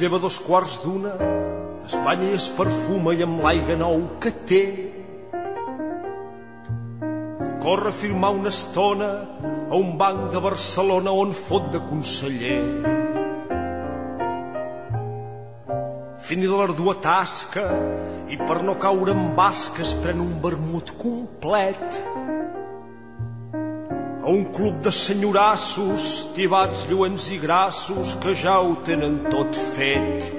Lleva dos quarts d'una, es banya i es perfuma i amb l'aigua nou que té. Corre a firmar una estona a un banc de Barcelona on fot de conseller. Fini de l'ardua tasca i per no caure en basca es pren un vermut complet un club de senyorassos, tibats, lluents i grassos que ja ho tenen tot fet.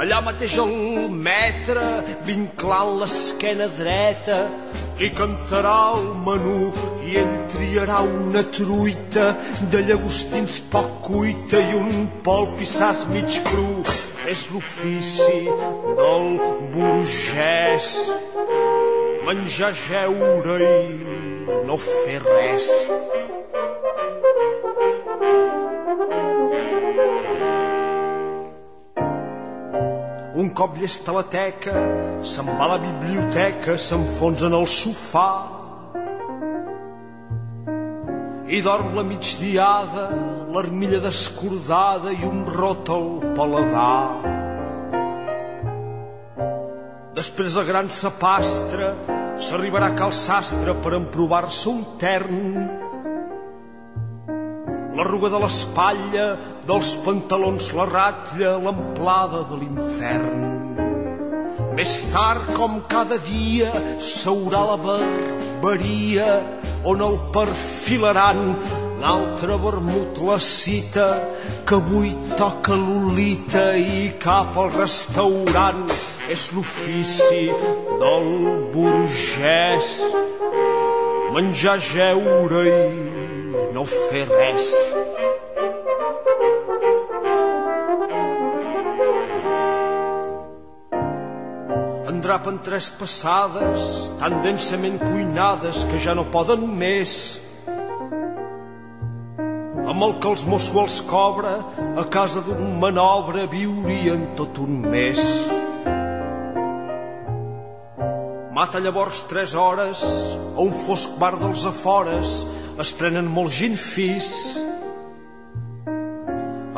Allà mateix el metre, vinclant l'esquena dreta, li cantarà el menú i ell triarà una truita de llagostins poc cuita i un polp i sas mig cru. És l'ofici del burgès. Menjar, jeure i no fer res. Cop llesta la teca, se'n va a la biblioteca, s'enfonsa en el sofà i dorm la migdiada, l'armilla descordada i un rot al paladar. Després el gran sapastre s'arribarà a cal sastre per emprovar-se un tern. L'arruga de l'espatlla, dels pantalons la ratlla, l'amplada de l'infern. Més tard, com cada dia, s'haurà la barbaria on el perfilaran l'altre vermut la cita que avui toca l'olita i cap al restaurant és l'ofici del burgès menjar, jeure i no fer res. Endrapen tres passades tan densament cuinades que ja no poden més amb el que els Mossos els cobra a casa d'un manobre viurien tot un mes. Mata llavors tres hores a un fosc bar dels afores, es prenen molt gin fis.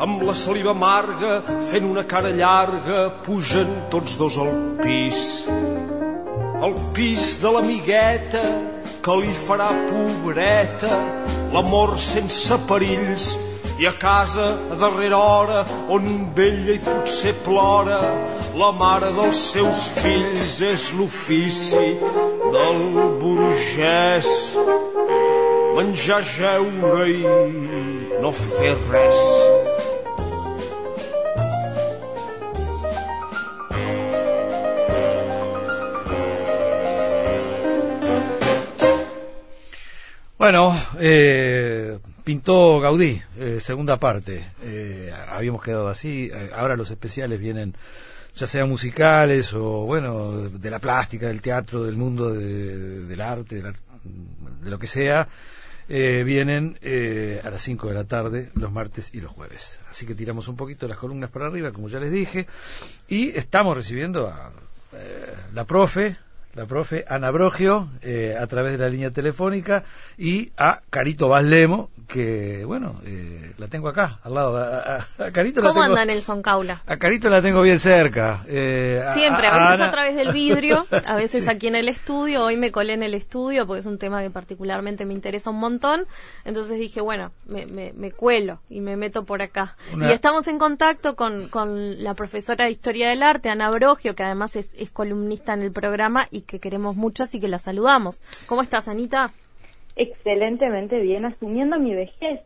Amb la saliva amarga, fent una cara llarga, pugen tots dos al pis. El pis de l'amigueta, que li farà pobreta, l'amor sense perills, i a casa a darrera hora on vella i potser plora la mare dels seus fills és l'ofici del burgès menjar, jeure i no fer res. Bueno, eh, pintó Gaudí, eh, segunda parte. Eh, habíamos quedado así. Eh, ahora los especiales vienen, ya sean musicales o, bueno, de la plástica, del teatro, del mundo del arte, de, lo que sea. Vienen a las 5 de la tarde los martes y los jueves. Así que tiramos un poquito las columnas para arriba, como ya les dije. Y estamos recibiendo a la profe, la profe Ana Brogio eh, a través de la línea telefónica y a Carito Baslemo que bueno eh, la tengo acá al lado. A, Carito ¿Cómo la tengo, anda Nelson Caula? a Carito la tengo bien cerca eh, siempre a, veces a, través del vidrio a veces aquí en el estudio hoy me colé en el estudio porque es un tema que particularmente me interesa un montón entonces dije bueno me, me, cuelo y me meto por acá. Y estamos en contacto con, con la profesora de historia del arte Ana Brogio que además es, es columnista en el programa y que queremos mucho, así que la saludamos. ¿Cómo estás, Anita? Excelentemente bien, asumiendo mi vejez.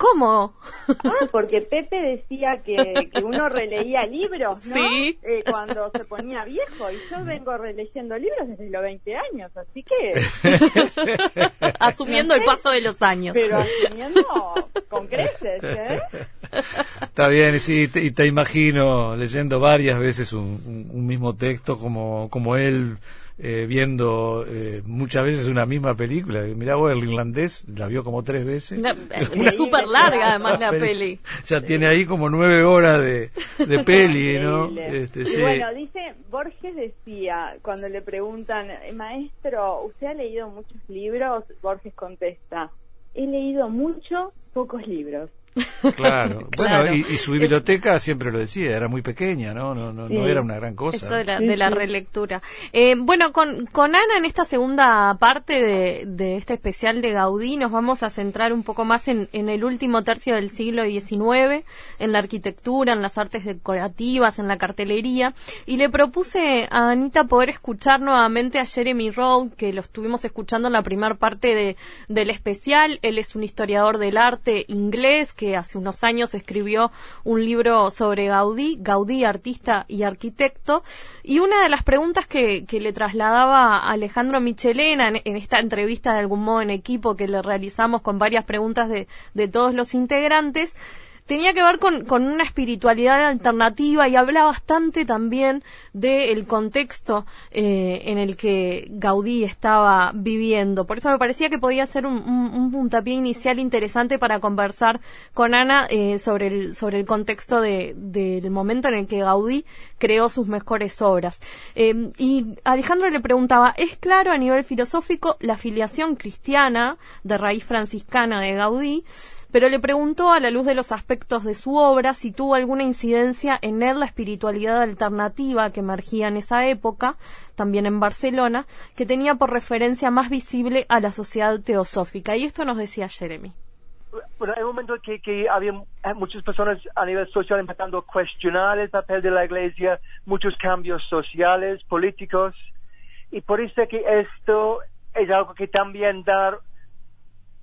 ¿Cómo? Ah, porque Pepe decía que, uno releía libros, ¿no? Sí. Eh, cuando se ponía viejo. Y yo vengo releyendo libros desde los 20 años, así que... Asumiendo el paso de los años. Pero asumiendo con creces, ¿eh? Está bien, sí, y te imagino leyendo varias veces un, un mismo texto como, como él eh, viendo eh, muchas veces una misma película. Mirá vos, el irlandés la vio como tres veces. Una, súper larga además la peli. Ya tiene ahí como nueve horas de, de peli, ¿no? Este, y bueno, dice, Borges decía, cuando le preguntan, maestro, ¿usted ha leído muchos libros? Borges contesta, he leído mucho pocos libros. Claro, bueno, y, su biblioteca siempre lo decía, era muy pequeña, ¿no? No, no, no era una gran cosa. Eso era de la relectura. Eh, bueno, con, con Ana en esta segunda parte de, de, este especial de Gaudí nos vamos a centrar un poco más en, en el último tercio del siglo XIX, en la arquitectura, en las artes decorativas, en la cartelería, y le propuse a Anita poder escuchar nuevamente a Jeremy Rowe, que lo estuvimos escuchando en la primera parte de, del especial. Él es un historiador del arte inglés que hace unos años escribió un libro sobre Gaudí, Gaudí, artista y arquitecto, y una de las preguntas que, le trasladaba a Alejandro Michelena en, esta entrevista de algún modo en equipo que le realizamos con varias preguntas de, de todos los integrantes, tenía que ver con, con, una espiritualidad alternativa y habla bastante también del contexto eh, en el que Gaudí estaba viviendo. Por eso me parecía que podía ser un, un, puntapié inicial interesante para conversar con Ana eh, sobre, el, sobre el contexto de, del momento en el que Gaudí creó sus mejores obras. Eh, y Alejandro le preguntaba, ¿es claro a nivel filosófico la filiación cristiana de raíz franciscana de Gaudí? Pero le preguntó a la luz de los aspectos de su obra si tuvo alguna incidencia en él la espiritualidad alternativa que emergía en esa época, también en Barcelona, que tenía por referencia más visible a la sociedad teosófica. Y esto nos decía Jeremy. Bueno, hay un momento que, que había muchas personas a nivel social empezando a cuestionar el papel de la Iglesia, muchos cambios sociales, políticos, y por eso que esto es algo que también da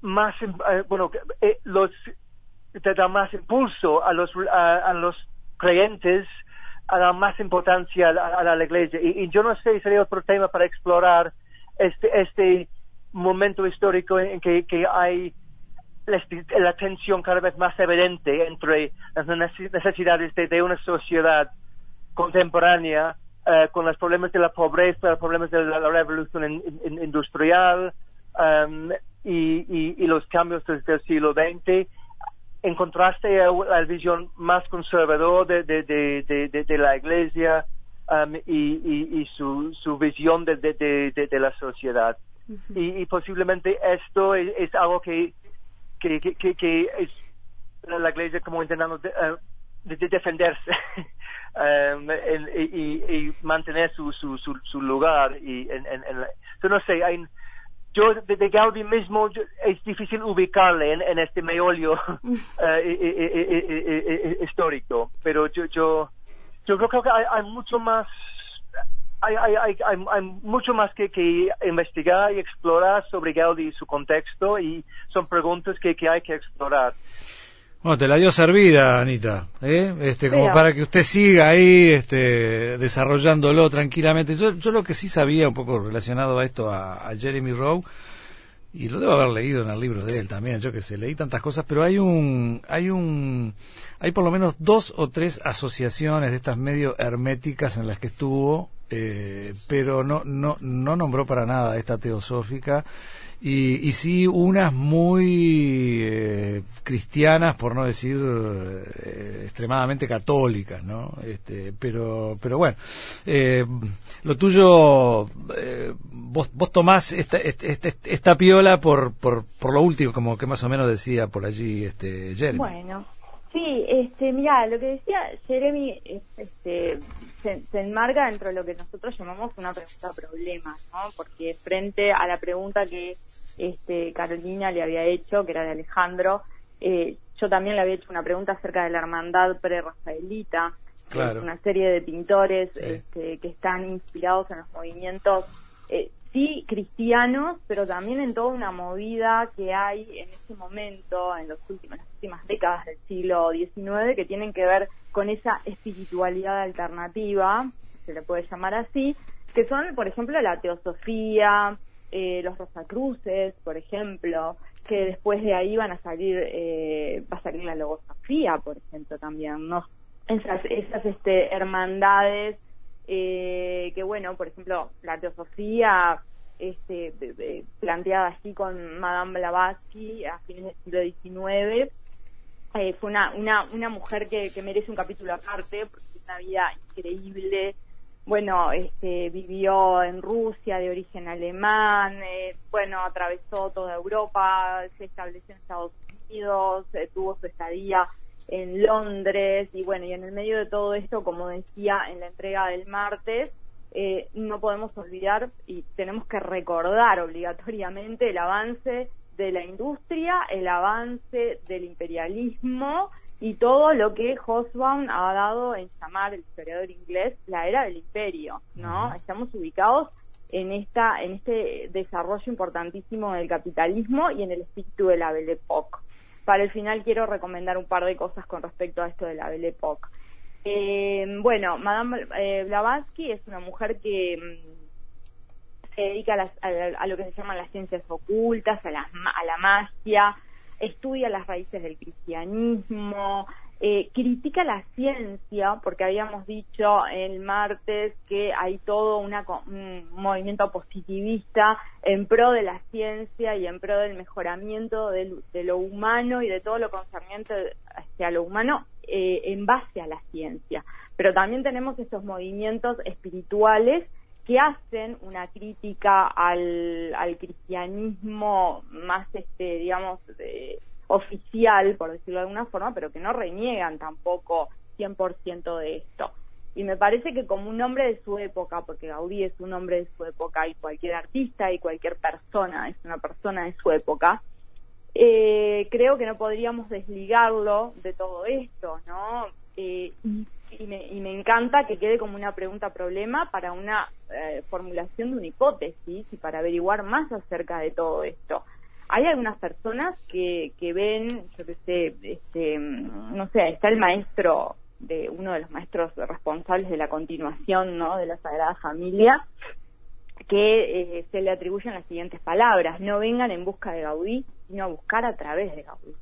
más, eh, bueno, eh, los, te da más impulso a los, a, los creyentes a dar más importancia a, la iglesia. Y, yo no sé, si sería otro tema para explorar este, este momento histórico en que, que hay la, tensión cada vez más evidente entre las necesidades de, una sociedad contemporánea eh, con los problemas de la pobreza, los problemas de la, revolución industrial, um, y, y, los cambios desde el siglo XX en contraste a la visión más conservadora de, de, de, de la Iglesia um, y, y, su, su visión de, de, la sociedad. y, posiblemente esto es, algo que, que, que, que, es la Iglesia como intentando de, defenderse um, y, y, mantener su, su, su, lugar. Y en, en, en no sé, hay yo de, Gaudí mismo es difícil ubicarle en, este meollo uh, histórico, pero yo yo yo creo que hay, mucho más hay, hay, hay, hay, mucho más que, que, investigar y explorar sobre Gaudí y su contexto y son preguntas que, que hay que explorar. Bueno, te la dio servida, Anita, ¿eh? este, como para que usted siga ahí este, desarrollándolo tranquilamente. Yo, yo lo que sí sabía un poco relacionado a esto, a, Jeremy Rowe, y lo debo haber leído en el libro de él también, yo que sé, leí tantas cosas, pero hay un, hay un, hay por lo menos dos o tres asociaciones de estas medio herméticas en las que estuvo, eh, pero no, no, no nombró para nada esta teosófica y, y sí unas muy eh, cristianas, por no decir eh, extremadamente católicas, ¿no? Este, pero, pero bueno, eh, lo tuyo, vos, vos tomás esta, esta, este, esta, piola por, por, por lo último, como que más o menos decía por allí este Jeremy. Bueno, sí, este, mira, lo que decía Jeremy, este, se, enmarca dentro de lo que nosotros llamamos una pregunta problema, ¿no? Porque frente a la pregunta que este, Carolina le había hecho, que era de Alejandro, eh, yo también le había hecho una pregunta acerca de la hermandad pre-rafaelita, claro. una serie de pintores este, que están inspirados en los movimientos, eh, sí cristianos, pero también en toda una movida que hay en ese momento, en, los últimos, las últimas décadas del siglo XIX, que tienen que ver con esa espiritualidad alternativa, se le puede llamar así, que son, por ejemplo, la teosofía, eh, los Rosacruces, por ejemplo, que después de ahí van a salir, eh, va a salir la logosofía, por ejemplo, también, ¿no? Esas, esas este, hermandades eh, que, bueno, por ejemplo, la teosofía este, planteada así con Madame Blavatsky a fines del siglo XIX, eh, fue una, una, una mujer que, que merece un capítulo aparte, porque tiene una vida increíble, bueno, este, vivió en Rusia de origen alemán, eh, bueno, atravesó toda Europa, se estableció en Estados Unidos, eh, tuvo su estadía en Londres y bueno, y en el medio de todo esto, como decía en la entrega del martes, eh, no podemos olvidar y tenemos que recordar obligatoriamente el avance de la industria, el avance del imperialismo y todo lo que Hobsbawm ha dado en llamar el historiador inglés la era del imperio, ¿no? Estamos ubicados en esta en este desarrollo importantísimo del capitalismo y en el espíritu de la Belle Époque. Para el final quiero recomendar un par de cosas con respecto a esto de la Belle Époque. Eh, bueno, Madame eh, Blavatsky es una mujer que mm, se dedica a, lo que se llaman las ciencias ocultas, a a la magia, estudia las raíces del cristianismo, eh, critica la ciencia, porque habíamos dicho el martes que hay todo un movimiento positivista en pro de la ciencia y en pro del mejoramiento de, lo humano y de todo lo concerniente hacia lo humano eh, en base a la ciencia. Pero también tenemos estos movimientos espirituales que hacen una crítica al, al cristianismo más, este, digamos, de, oficial, por decirlo de alguna forma, pero que no reniegan tampoco 100% de esto. Y me parece que como un hombre de su época, porque Gaudí es un hombre de su época y cualquier artista y cualquier persona es una persona de su época, eh, creo que no podríamos desligarlo de todo esto, ¿no? Eh, me, y, me, encanta que quede como una pregunta-problema para una eh, formulación de una hipótesis y para averiguar más acerca de todo esto hay algunas personas que, que ven, yo qué sé, este, no sé, está el maestro de uno de los maestros responsables de la continuación ¿no? de la Sagrada Familia, que eh, se le atribuyen las siguientes palabras, no vengan en busca de Gaudí, sino a buscar a través de Gaudí,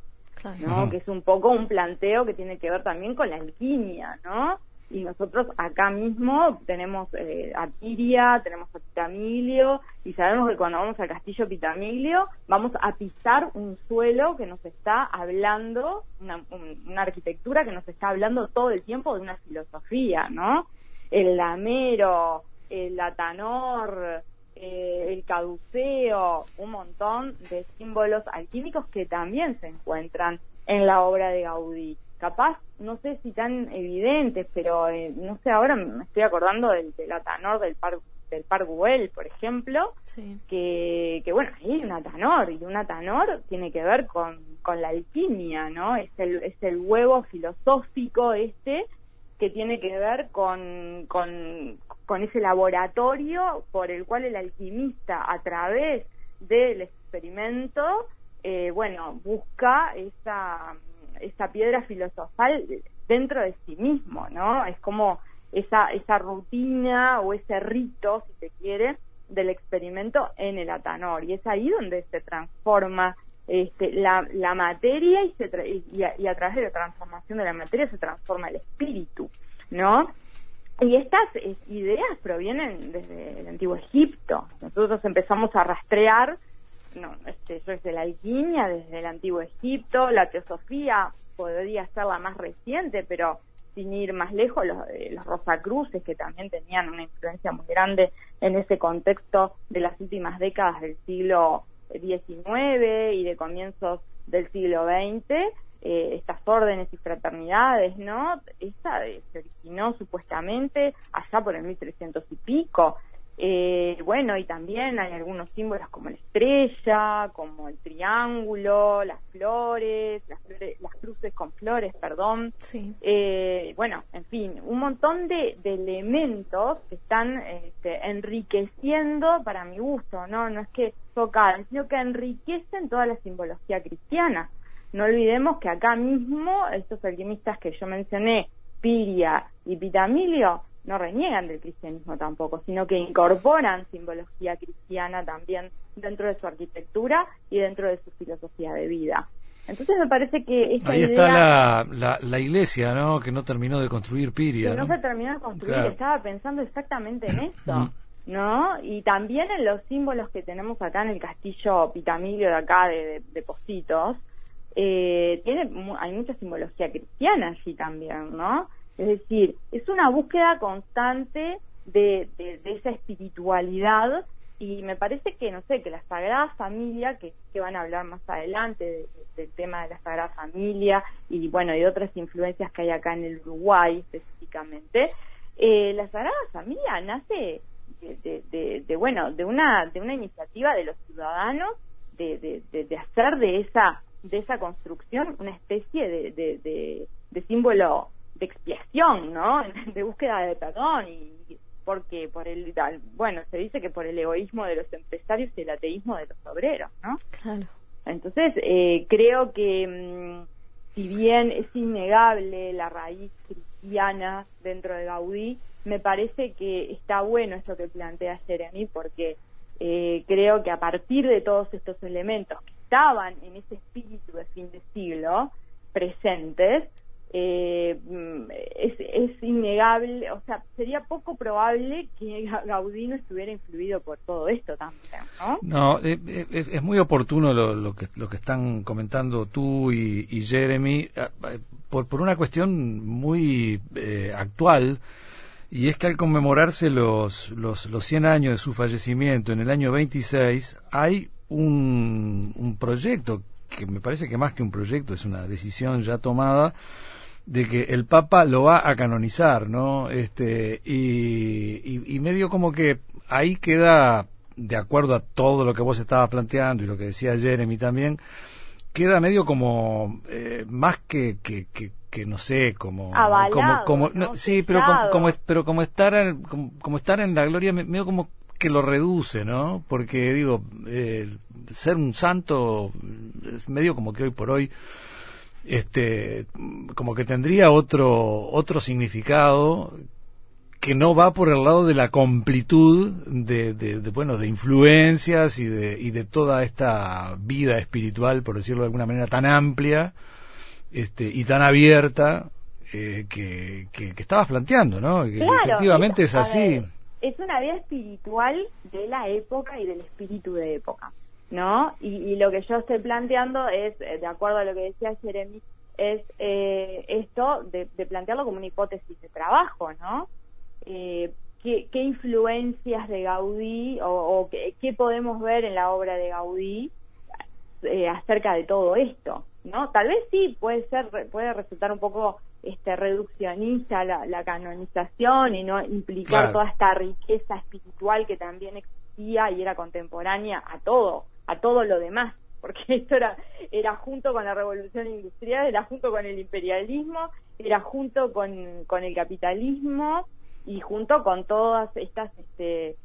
¿no? que es un poco un planteo que tiene que ver también con la alquimia, ¿no? y nosotros acá mismo tenemos eh, a Tiria, tenemos a Pitamilio y sabemos que cuando vamos al castillo Pitamilio vamos a pisar un suelo que nos está hablando, una, una arquitectura que nos está hablando todo el tiempo de una filosofía, ¿no? El lamero, el atanor, eh, el caduceo, un montón de símbolos alquímicos que también se encuentran en la obra de Gaudí capaz, no sé si tan evidentes, pero eh, no sé, ahora me estoy acordando del, del Atanor del Par del Par Güell, por ejemplo, que, que bueno, hay un Atanor, y un Atanor tiene que ver con, con la alquimia, ¿no? Es el, es el huevo filosófico este que tiene que ver con, con, con ese laboratorio por el cual el alquimista, a través del experimento, eh, bueno, busca esa esa piedra filosofal dentro de sí mismo, ¿no? Es como esa, esa rutina o ese rito, si se quiere, del experimento en el atanor. Y es ahí donde se transforma este, la, la materia y, se y, a, través de la transformación de la materia se transforma el espíritu, ¿no? Y estas ideas provienen desde el antiguo Egipto. Nosotros empezamos a rastrear no, este, yo desde la alquimia, desde el antiguo Egipto, la teosofía podría ser la más reciente, pero sin ir más lejos, los, eh, los Rosacruces, que también tenían una influencia muy grande en ese contexto de las últimas décadas del siglo XIX y de comienzos del siglo XX, eh, estas órdenes y fraternidades, ¿no? Esta se originó supuestamente allá por el 1300 y pico, eh, bueno, y también hay algunos símbolos como la estrella, como el triángulo, las flores, las, las cruces con flores, perdón. Sí. Eh, bueno, en fin, un montón de, elementos que están este, enriqueciendo para mi gusto, ¿no? No es que tocan, sino que enriquecen toda la simbología cristiana. No olvidemos que acá mismo estos alquimistas que yo mencioné, Piria y Pitamilio, no reniegan del cristianismo tampoco, sino que incorporan simbología cristiana también dentro de su arquitectura y dentro de su filosofía de vida. Entonces me parece que esta Ahí está la, la, iglesia, ¿no? Que no terminó de construir Piria. Que no, se terminó de construir, estaba pensando exactamente en esto, ¿no? Y también en los símbolos que tenemos acá en el castillo Pitamilio de acá de, de, Positos, eh, tiene, hay mucha simbología cristiana allí también, ¿no? Es decir, es una búsqueda constante de, esa espiritualidad y me parece que, no sé, que la Sagrada Familia, que, van a hablar más adelante del tema de la Sagrada Familia y bueno, y otras influencias que hay acá en el Uruguay específicamente, eh, la Sagrada Familia nace de, de, bueno, de una, de una iniciativa de los ciudadanos de, de, hacer de esa, de esa construcción una especie de, de símbolo de expiación, ¿no? De búsqueda de perdón y porque por el bueno se dice que por el egoísmo de los empresarios y el ateísmo de los obreros no claro entonces eh, creo que mm, si bien es innegable la raíz cristiana dentro de Gaudí me parece que está bueno esto que plantea Jeremy porque eh, creo que a partir de todos estos elementos que estaban en ese espíritu de fin de siglo presentes eh, es, es, innegable, o sea, sería poco probable que Gaudí no estuviera influido por todo esto también, ¿no? No, eh, eh, es, muy oportuno lo, que, lo que están comentando tú y, Jeremy, por, por una cuestión muy actual, y es que al conmemorarse los, los, los 100 años de su fallecimiento en el año 26, hay un, un proyecto que me parece que más que un proyecto es una decisión ya tomada de que el Papa lo va a canonizar, ¿no? Este, y, y, medio como que ahí queda, de acuerdo a todo lo que vos estabas planteando y lo que decía Jeremy también, queda medio como eh, más que, que, que, no sé, como... como, como sí, pero como, pero como estar, en, como, estar en la gloria, medio como que lo reduce, ¿no? Porque digo, eh, ser un santo es medio como que hoy por hoy este como que tendría otro otro significado que no va por el lado de la completud de, de, bueno de influencias y de y de toda esta vida espiritual por decirlo de alguna manera tan amplia este y tan abierta eh, que, que, estabas planteando no que efectivamente es, así es una vida espiritual de la época y del espíritu de época ¿no? Y, lo que yo estoy planteando es, eh, de acuerdo a lo que decía Jeremy, es eh, esto de, plantearlo como una hipótesis de trabajo, ¿no? Eh, ¿qué, influencias de Gaudí o, qué, podemos ver en la obra de Gaudí acerca de todo esto, ¿no? Tal vez sí puede ser, puede resultar un poco este reduccionista la, canonización y no implicar toda esta riqueza espiritual que también existía y era contemporánea a todo a todo lo demás, porque esto era, era junto con la revolución industrial, era junto con el imperialismo, era junto con, con el capitalismo y junto con todas estas este,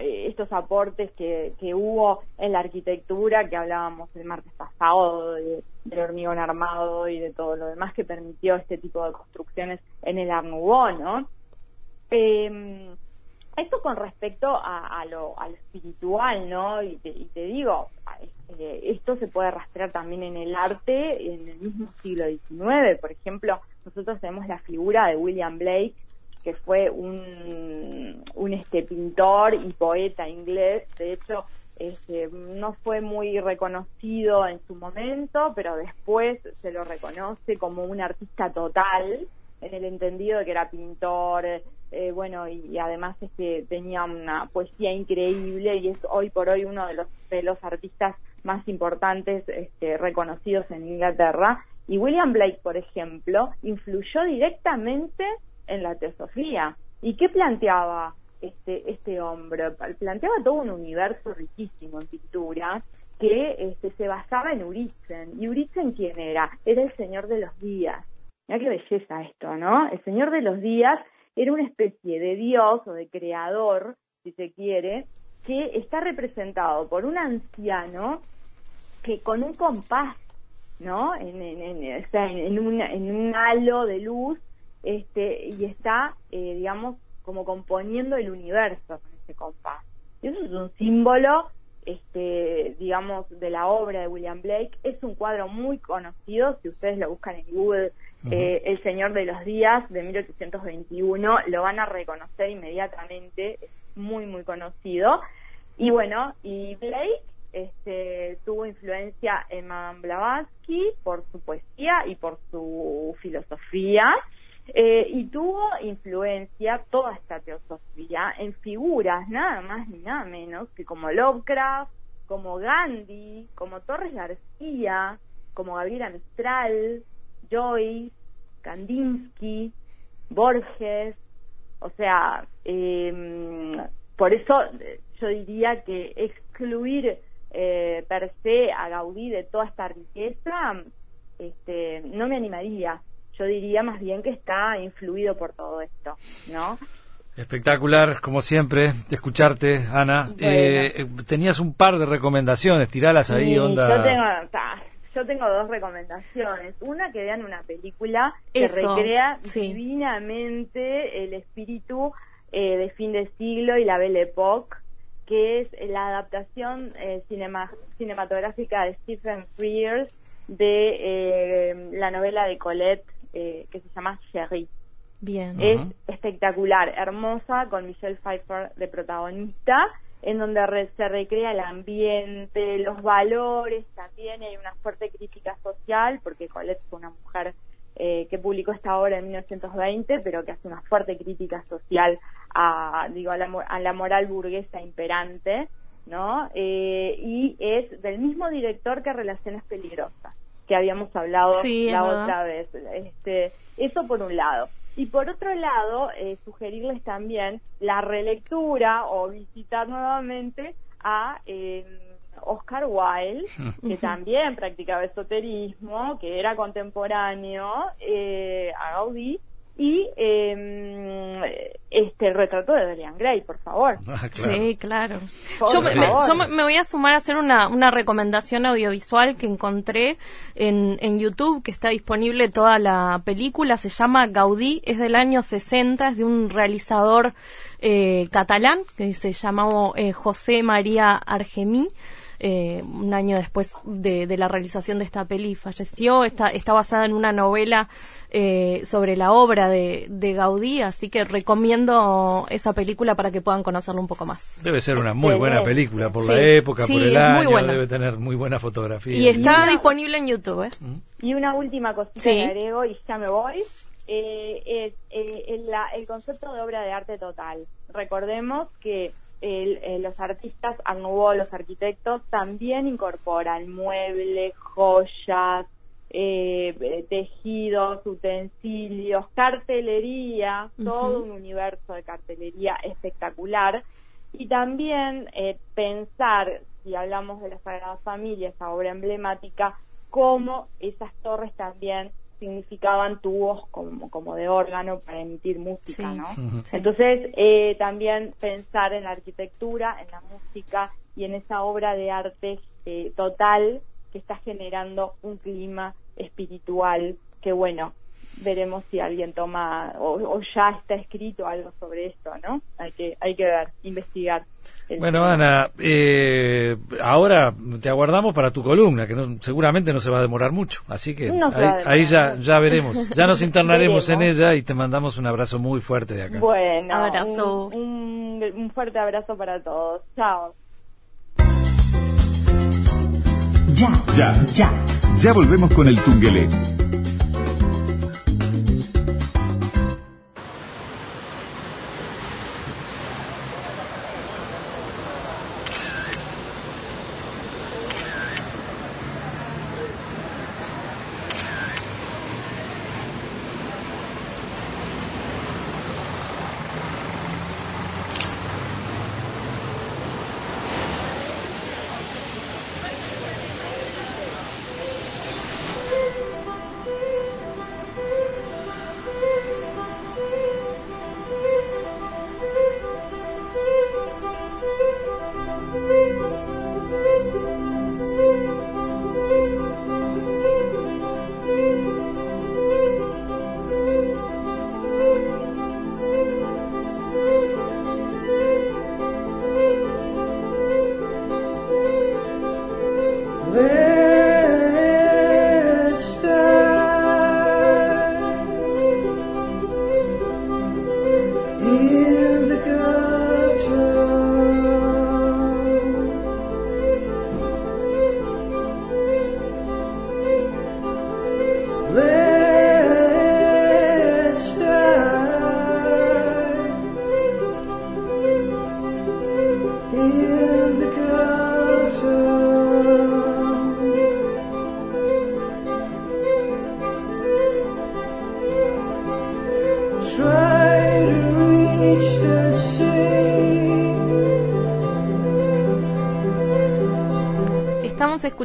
eh, estos aportes que, que hubo en la arquitectura que hablábamos el martes pasado de, del hormigón armado y de todo lo demás que permitió este tipo de construcciones en el Art ¿no? Eh, esto con respecto a, lo, espiritual, ¿no? Y te, digo, eh, esto se puede rastrear también en el arte en el mismo siglo XIX. Por ejemplo, nosotros tenemos la figura de William Blake, que fue un, un este pintor y poeta inglés. De hecho, este, no fue muy reconocido en su momento, pero después se lo reconoce como un artista total, en el entendido de que era pintor, eh, bueno, y, además este, tenía una poesía increíble y es hoy por hoy uno de los, de los artistas más importantes este, reconocidos en Inglaterra. Y William Blake, por ejemplo, influyó directamente en la teosofía. ¿Y qué planteaba este, este hombre? Planteaba todo un universo riquísimo en pintura que este, se basaba en Uritzen. ¿Y Uritzen quién era? Era el Señor de los Días. Mira qué belleza esto, ¿no? El Señor de los Días era una especie de dios o de creador, si se quiere, que está representado por un anciano que con un compás, ¿no? En, en, un halo de luz, este, y está, eh, digamos, como componiendo el universo con ese compás. Y eso es un símbolo, este, digamos, de la obra de William Blake. Es un cuadro muy conocido, si ustedes lo buscan en Google, eh, el Señor de los Días de 1821, lo van a reconocer inmediatamente, es muy, muy conocido. Y bueno, y Blake este, tuvo influencia en Madame Blavatsky por su poesía y por su filosofía. Eh, y tuvo influencia toda esta teosofía en figuras nada más ni nada menos que como Lovecraft, como Gandhi, como Torres García, como Gabriela Mistral, Joyce, Kandinsky, Borges, o sea, eh, por eso yo diría que excluir eh, per se a Gaudí de toda esta riqueza, este, no me animaría. Yo diría más bien que está influido por todo esto, ¿no? Espectacular, como siempre, escucharte, Ana. Eh, tenías un par de recomendaciones, tiralas ahí, onda. Yo tengo, yo tengo dos recomendaciones. Una, que vean una película que recrea divinamente el espíritu eh, de fin de siglo y la Belle Époque, que es la adaptación eh, cinematográfica de Stephen Frears de eh, la novela de Colette que se llama Sherry. Bien. Es espectacular, hermosa, con Michelle Pfeiffer de protagonista en donde se recrea el ambiente, los valores también, hay una fuerte crítica social, porque Colette fue una mujer eh, que publicó esta obra en 1920, pero que hace una fuerte crítica social a, digo, a la, moral burguesa imperante, ¿no? Eh, y es del mismo director que Relaciones Peligrosas, que habíamos hablado la otra vez. Este, eso por un lado. Y por otro lado, eh, sugerirles también la relectura o visitar nuevamente a eh, Oscar Wilde, que también practicaba esoterismo, que era contemporáneo eh, a Gaudí, y eh, este retrato de Dorian Gray, por favor. Ah, sí, claro. yo, me, yo, me, voy a sumar a hacer una, una recomendación audiovisual que encontré en, en YouTube, que está disponible toda la película, se llama Gaudí, es del año 60, es de un realizador eh, catalán que se llamó eh, José María Argemí. Eh, un año después de, la realización de esta peli falleció. Está, está basada en una novela eh, sobre la obra de, Gaudí, así que recomiendo esa película para que puedan conocerlo un poco más. Debe ser una muy buena película por la época, por el año, debe tener muy buena fotografía. Y está disponible en YouTube. ¿eh? ¿Mm? Y una última cosita que agrego y ya me voy. es el concepto de obra de arte total. Recordemos que eh, los artistas Art los arquitectos, también incorporan muebles, joyas, eh, tejidos, utensilios, cartelería, todo un universo de cartelería espectacular. Y también eh, pensar, si hablamos de la Sagrada Familia, esa obra emblemática, cómo esas torres también significaban tubos como, como de órgano para emitir música, ¿no? Entonces, eh, también pensar en la arquitectura, en la música y en esa obra de arte eh, total que está generando un clima espiritual que, bueno, veremos si alguien toma o, ya está escrito algo sobre esto, ¿no? Hay que hay que ver, investigar. Bueno, Ana, eh, ahora te aguardamos para tu columna, que no, seguramente no se va a demorar mucho, así que ahí, ya ya veremos, ya nos internaremos en ella y te mandamos un abrazo muy fuerte de acá. Bueno, abrazo. Un, un fuerte abrazo para todos. Chao. Ya, ya, ya. Ya volvemos con el Tungelé.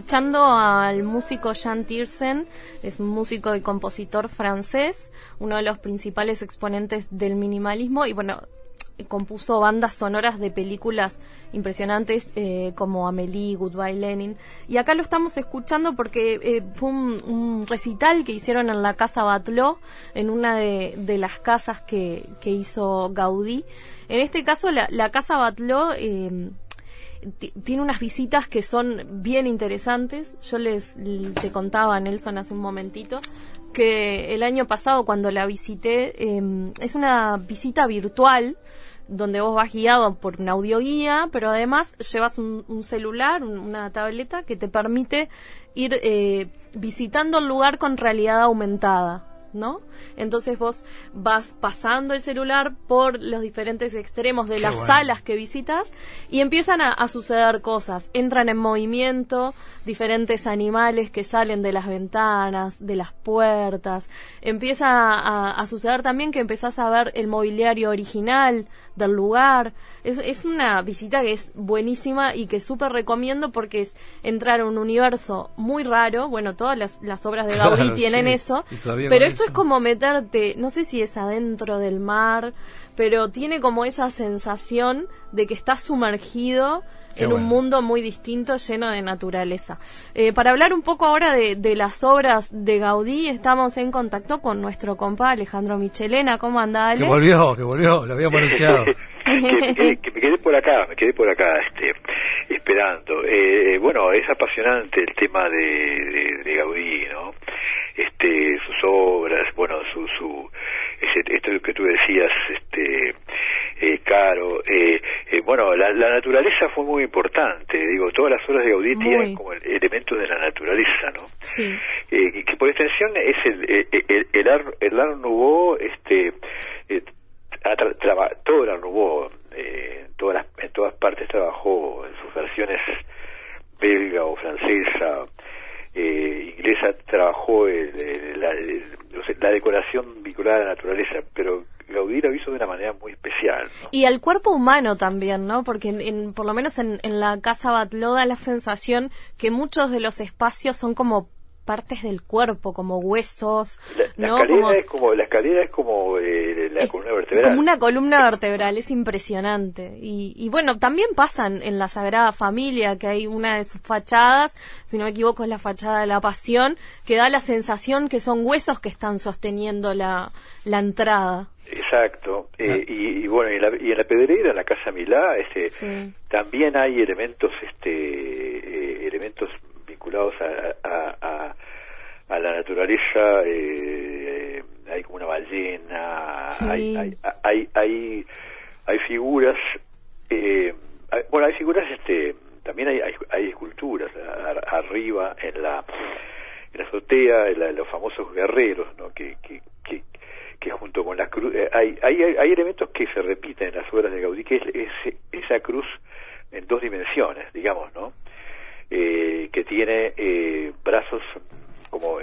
Escuchando al músico Jean Tiersen, es un músico y compositor francés, uno de los principales exponentes del minimalismo y bueno, compuso bandas sonoras de películas impresionantes eh, como Amélie, Goodbye Lenin. Y acá lo estamos escuchando porque eh, fue un, recital que hicieron en la Casa Batló, en una de, las casas que, hizo Gaudí. En este caso, la, Casa Batló eh, tiene unas visitas que son bien interesantes. Yo les te contaba, Nelson, hace un momentito, que el año pasado cuando la visité, em, es una visita virtual donde vos vas guiado por una audioguía, pero además llevas un, celular, una tableta que te permite ir eh, visitando el lugar con realidad aumentada. ¿No? Entonces vos vas pasando el celular por los diferentes extremos de las salas que visitas y empiezan a, suceder cosas. Entran en movimiento diferentes animales que salen de las ventanas, de las puertas. Empieza a, a suceder también que empezás a ver el mobiliario original del lugar. Es, es una visita que es buenísima y que súper recomiendo porque es entrar a un universo muy raro. Bueno, todas las, las obras de Gaudí tienen eso, pero esto es como meterte, no sé si es adentro del mar, pero tiene como esa sensación de que estás sumergido en un mundo muy distinto, lleno de naturaleza. Eh, para hablar un poco ahora de, las obras de Gaudí, estamos en contacto con nuestro compa Alejandro Michelena. ¿Cómo anda, Ale? Que volvió, que volvió, lo habíamos anunciado. que, me quedé por acá, me quedé por acá, este, esperando. Eh, bueno, es apasionante el tema de, de, Gaudí, ¿no? Este, sus obras, bueno, su, su, esto que tú decías, este, eh, caro. Eh, eh, bueno, la, naturaleza fue muy importante. Digo, todas las obras de Gaudí tienen como elementos de la naturaleza, ¿no? Sí. que por extensión es el el, el, Art, el Nouveau, este, todo el Art Nouveau, en todas las, en todas partes trabajó en sus versiones belga o francesa. Inglesa trabajó la, la decoración vinculada a la naturaleza, pero Gaudí lo hizo de una manera muy especial. Y al cuerpo humano también, ¿no? Porque en, por lo menos en, en la casa Batló da la sensación que muchos de los espacios son como partes del cuerpo, como huesos, la, ¿no? Escalera es como, la escalera es como eh, la columna vertebral. Como una columna vertebral, es impresionante. Y, y, bueno, también pasan en la Sagrada Familia, que hay una de sus fachadas, si no me equivoco es la fachada de la Pasión, que da la sensación que son huesos que están sosteniendo la, la entrada. Exacto. Eh, ah. y, bueno, y en, la, y en la pedrera, en la casa Milá, este, también hay elementos, este, eh, elementos vinculados a, a, a, la naturaleza. Eh, hay como una ballena, hay, hay, hay, hay, hay, figuras. bueno, hay figuras, este, también hay, hay, esculturas arriba en la en la azotea, en los famosos guerreros, ¿no? que, que, que junto con la cruz, eh, hay, hay, hay elementos que se repiten en las obras de Gaudí, que es, esa cruz en dos dimensiones, digamos, ¿no? Eh, que tiene eh, brazos como,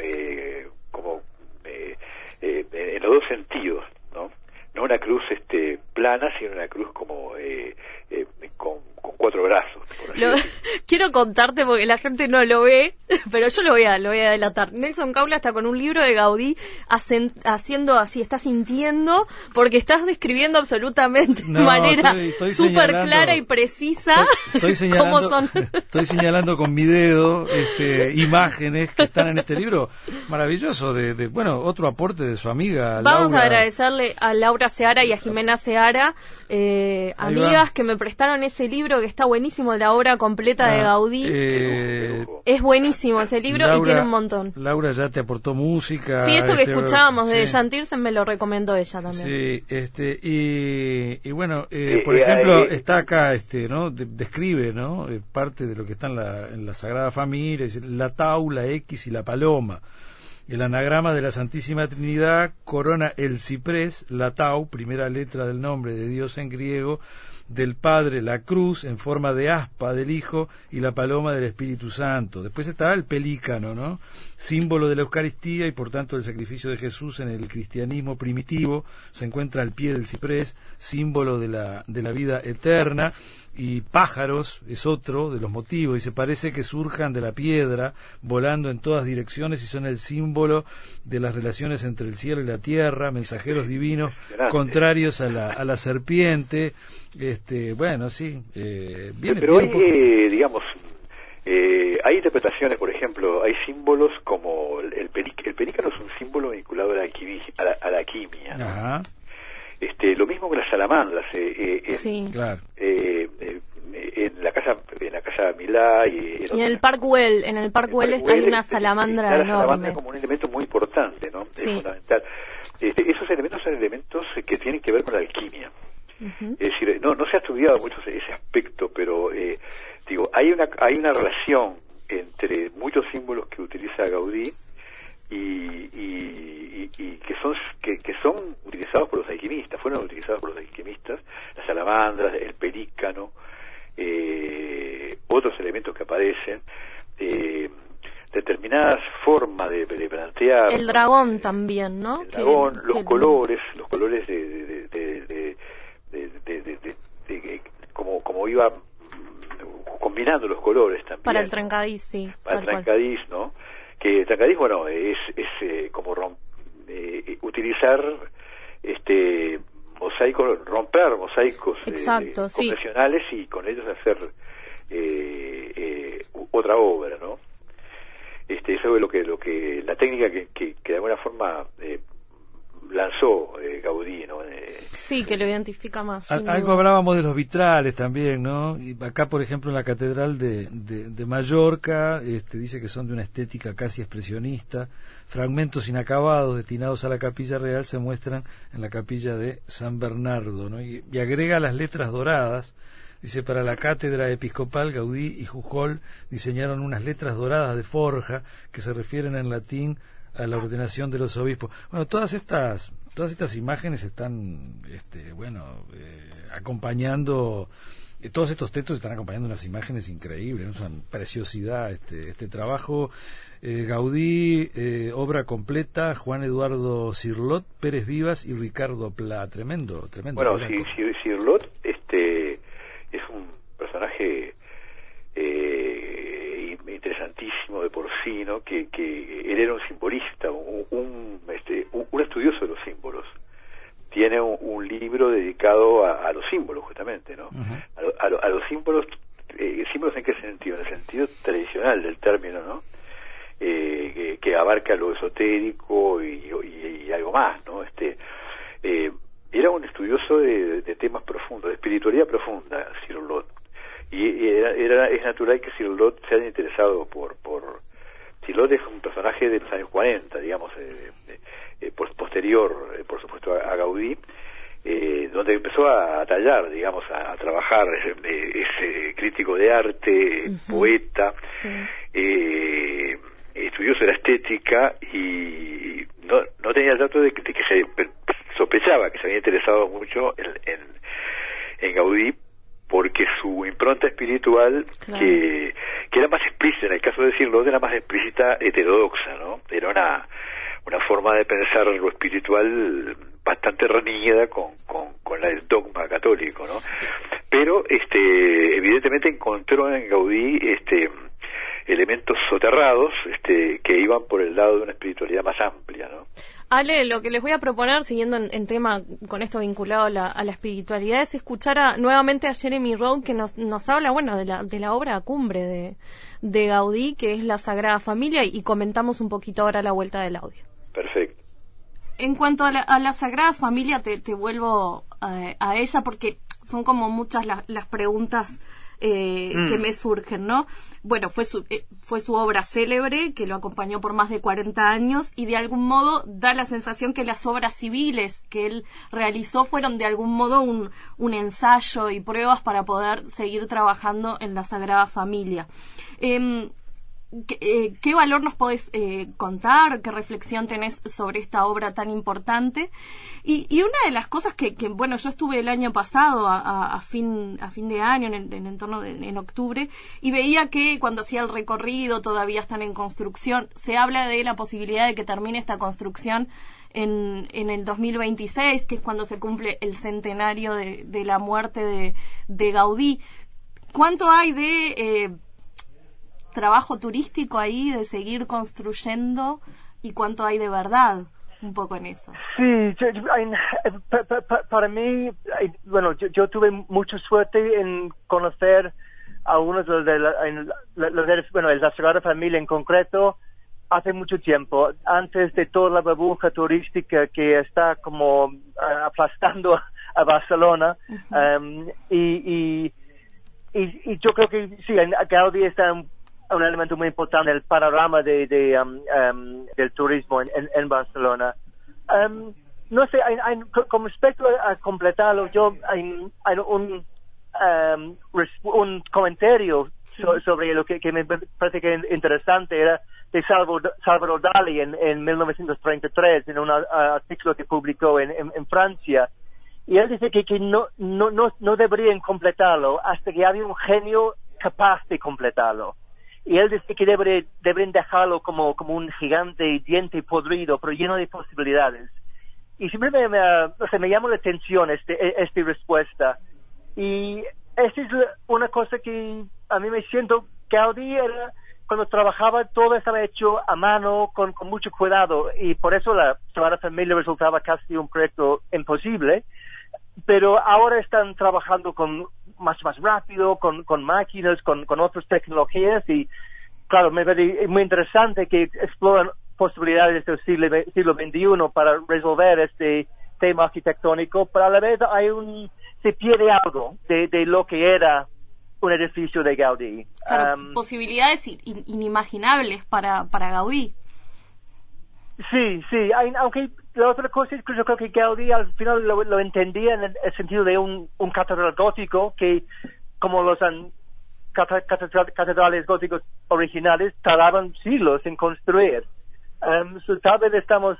como en los dos sentidos, ¿no? No una cruz este, plana, sino una cruz como con cuatro brazos. quiero contarte porque la gente no lo ve, pero yo lo voy a, lo voy a adelantar. Nelson Caula está con un libro de Gaudí haciendo así, está sintiendo, porque estás describiendo absolutamente de manera súper clara y precisa estoy, cómo son. Estoy señalando con video este, imágenes que están en este libro maravilloso, de, bueno, otro aporte de su amiga. Vamos a agradecerle a Laura Seara y a Jimena Seara, eh, amigas que me prestaron ese libro que está buenísimo, la obra completa de ah, Gaudí. Eh, es buenísimo ese libro y tiene un montón. Laura ya te aportó música. Sí, esto que este, escuchábamos de Jan me lo recomendó ella también. Sí, este, y, bueno, eh, por ejemplo, está acá, este, ¿no? describe, ¿no? Eh, parte de lo que está en la, en la Sagrada Familia, la Tau, la X y la Paloma. El anagrama de la Santísima Trinidad corona el ciprés, la tau, primera letra del nombre de Dios en griego, del Padre, la cruz en forma de aspa del Hijo y la paloma del Espíritu Santo. Después está el pelícano, ¿no? Símbolo de la Eucaristía y por tanto del sacrificio de Jesús en el cristianismo primitivo. Se encuentra al pie del ciprés, símbolo de la, de la vida eterna y pájaros es otro de los motivos y se parece que surjan de la piedra volando en todas direcciones y son el símbolo de las relaciones entre el cielo y la tierra mensajeros divinos contrarios a la, a la serpiente este bueno sí eh, pero hay digamos eh, hay interpretaciones por ejemplo hay símbolos como el, el, pelícano es un símbolo vinculado a la, a la, a la quimia Ajá. Este, lo mismo que las salamandras. Eh, eh, sí. claro. Eh, en la casa en la casa Milá y, en, el Park Well en el Park Well está hay una salamandra enorme. La salamandra como un elemento muy importante, ¿no? Es fundamental. Este, esos elementos son elementos que tienen que ver con la alquimia. Es decir, no, no se ha estudiado mucho ese aspecto, pero digo, hay una, hay una relación entre muchos símbolos que utiliza Gaudí y, y, y, que son que, que, son utilizados por los alquimistas, fueron utilizados por los alquimistas, las salamandras, el pelícano, eh, otros elementos que aparecen, eh, determinadas formas de, plantear. El dragón también, ¿no? El dragón, los colores, los colores de, de, como, como iba combinando los colores también. Para el trancadís, sí. Para el trancadís, ¿no? que Tancadís, bueno, es, es eh, como eh, utilizar este mosaicos, romper mosaicos eh, convencionales y con ellos hacer otra obra, ¿no? Este, eso es lo que, lo que, la técnica que, que, que de alguna forma lanzó eh, Gaudí, ¿no? Eh, sí, que lo identifica más. algo hablábamos de los vitrales también, ¿no? Y acá, por ejemplo, en la Catedral de, de, Mallorca, este, dice que son de una estética casi expresionista. Fragmentos inacabados destinados a la Capilla Real se muestran en la Capilla de San Bernardo, ¿no? Y, y agrega las letras doradas. Dice, para la cátedra episcopal, Gaudí y Jujol diseñaron unas letras doradas de forja que se refieren en latín a la ordenación de los obispos. Bueno, todas estas todas estas imágenes están, este, bueno, eh, acompañando eh, todos estos textos están acompañando unas imágenes increíbles, ¿no? son preciosidad este, este trabajo. Eh, Gaudí, obra completa, Juan Eduardo Cirlot, Pérez Vivas y Ricardo Pla, tremendo, tremendo. Bueno, sí, Cirlot este, es un personaje interesantísimo de Porcino, que, que él era un simbolista, un, este, un, estudioso de los símbolos. Tiene un, libro dedicado a, los símbolos, justamente, ¿no? a, a, los símbolos, eh, ¿símbolos en qué sentido? En el sentido tradicional del término, ¿no? Eh, que, abarca lo esotérico y, algo más, ¿no? Este, eh, era un estudioso de, temas profundos, de espiritualidad profunda, Lot y, era, es natural que Cirlot se haya interesado por, por Cirlot es un personaje de los años 40 digamos eh, eh, posterior eh, por supuesto a, Gaudí donde empezó a, tallar digamos a, trabajar ese, crítico de arte poeta estudioso de la estética y no, no tenía el dato de que, se sospechaba que se había interesado mucho en, en, en Gaudí porque su impronta espiritual, que, que era más explícita, en el caso de decirlo, era más explícita heterodoxa, ¿no? Era una, una forma de pensar lo espiritual bastante reñida con, con, con el dogma católico, ¿no? Pero, este, evidentemente encontró en Gaudí, este, elementos soterrados, este, que iban por el lado de una espiritualidad más amplia, ¿no? Lo que les voy a proponer, siguiendo en, tema con esto vinculado a la, espiritualidad, es escuchar nuevamente a Jeremy Road que nos, nos habla, bueno, de la, de la obra cumbre de, de Gaudí, que es la Sagrada Familia, y comentamos un poquito ahora la vuelta del audio. Perfecto. En cuanto a la, Sagrada Familia, te, te vuelvo a, a, ella porque son como muchas las preguntas eh, que mm. me surgen, ¿no? Bueno, fue su, eh, fue su obra célebre, que lo acompañó por más de 40 años, y de algún modo da la sensación que las obras civiles que él realizó fueron de algún modo un, un ensayo y pruebas para poder seguir trabajando en la Sagrada Familia. Eh, ¿qué, valor nos podés eh, contar? ¿Qué reflexión tenés sobre esta obra tan importante? Y, una de las cosas que, bueno, yo estuve el año pasado, a, fin, a fin de año, en, en entorno en octubre, y veía que cuando hacía el recorrido, todavía están en construcción, se habla de la posibilidad de que termine esta construcción en, en el 2026, que es cuando se cumple el centenario de, de la muerte de, de Gaudí. ¿Cuánto hay de... Eh, trabajo turístico ahí de seguir construyendo y cuánto hay de verdad un poco en eso. Sí, para mí, bueno, yo, tuve mucha suerte en conocer a uno de la, bueno, la Sagrada Familia en concreto hace mucho tiempo, antes de toda la burbuja turística que está como ah, aplastando a Barcelona. Um, y, y, y, yo creo que sí, Gaudí está un elemento muy importante en el panorama de, de um, um, del turismo en, en, Barcelona. Um, no sé, hay, hay, con respecto a, completarlo, yo hay, hay un un comentario sobre lo que, que, me parece que es interesante era de Salvador, Salvador Dali en, en 1933 en un artículo que publicó en, en, Francia y él dice que, que no, no, no, no deberían completarlo hasta que haya un genio capaz de completarlo y él dice que debe, deben dejarlo como, un gigante diente podrido, pero lleno de posibilidades. Y siempre me, me, me llamó la atención este, e, esta respuesta. Y esta es una cosa que a mí me siento, Gaudí era, cuando trabajaba todo estaba hecho a mano, con, con mucho cuidado, y por eso la Sagrada Familia resultaba casi un proyecto imposible pero ahora están trabajando con más más rápido, con, con máquinas, con, con otras tecnologías y claro, me parece muy interesante que exploran posibilidades del siglo, siglo XXI para resolver este tema arquitectónico, pero a la vez hay un, se pierde algo de, de lo que era un edificio de Gaudí. Claro, posibilidades inimaginables para, para Gaudí. Sí, sí, aunque la otra cosa es que yo creo que Gaudí al final lo, entendía en el, sentido de un, un catedral gótico que, como los catedrales góticos originales, tardaban siglos en construir. Um, tal vez estamos,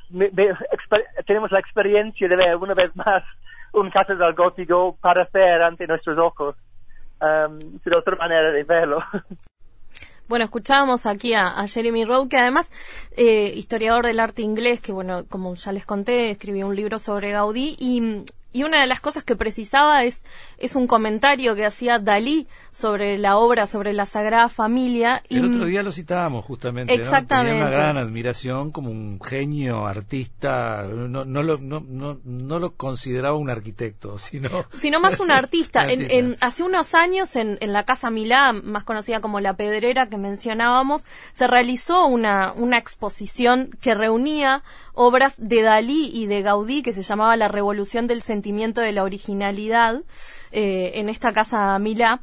tenemos la experiencia de ver una vez más un catedral gótico para hacer ante nuestros ojos. Um, es otra manera de verlo. Bueno, escuchábamos aquí a, Jeremy Rowe, que además, eh, historiador del arte inglés, que bueno, como ya les conté, escribió un libro sobre Gaudí y y una de las cosas que precisaba es, es un comentario que hacía Dalí sobre la obra, sobre la Sagrada Familia. El otro día lo citábamos justamente. Exactamente. Tenía una gran admiración como un genio artista. No, no, lo, no, no, lo consideraba un arquitecto, sino. Sino más un artista. en, hace unos años, en, en la Casa Milá, más conocida como La Pedrera que mencionábamos, se realizó una, una exposición que reunía obras de Dalí y de Gaudí que se llamaba La Revolución del Sentimiento de la Originalidad eh, en esta casa Milá.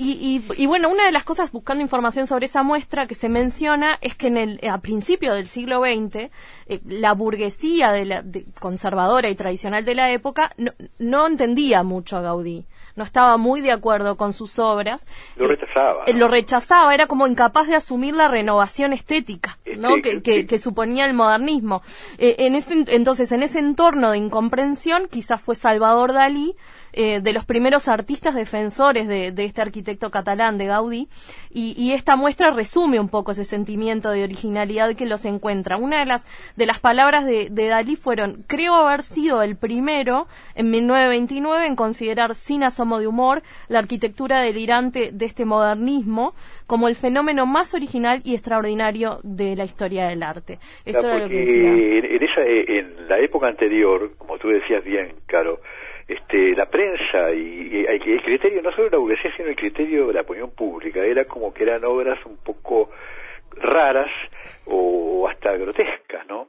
Y, y, bueno, una de las cosas buscando información sobre esa muestra que se menciona es que en el, a principios del siglo XX, eh, la burguesía de la, conservadora y tradicional de la época no, no entendía mucho a Gaudí no estaba muy de acuerdo con sus obras. Lo eh, rechazaba. Eh, lo rechazaba, era como incapaz de asumir la renovación estética ¿no? que, que, suponía el modernismo. Eh, en ese, entonces, en ese entorno de incomprensión, quizás fue Salvador Dalí, de los primeros artistas defensores de, este arquitecto catalán, de Gaudí, y, esta muestra resume un poco ese sentimiento de originalidad que los encuentra. Una de las, de las palabras de, de Dalí fueron, creo haber sido el primero, en 1929, en considerar sin asombro de humor, la arquitectura delirante de este modernismo como el fenómeno más original y extraordinario de la historia del arte. Esto era lo que decía. En, esa, en la época anterior, como tú decías bien, Caro, este, la prensa y, el criterio, no solo la burguesía, sino el criterio de la opinión pública, era como que eran obras un poco raras o hasta grotescas, ¿no?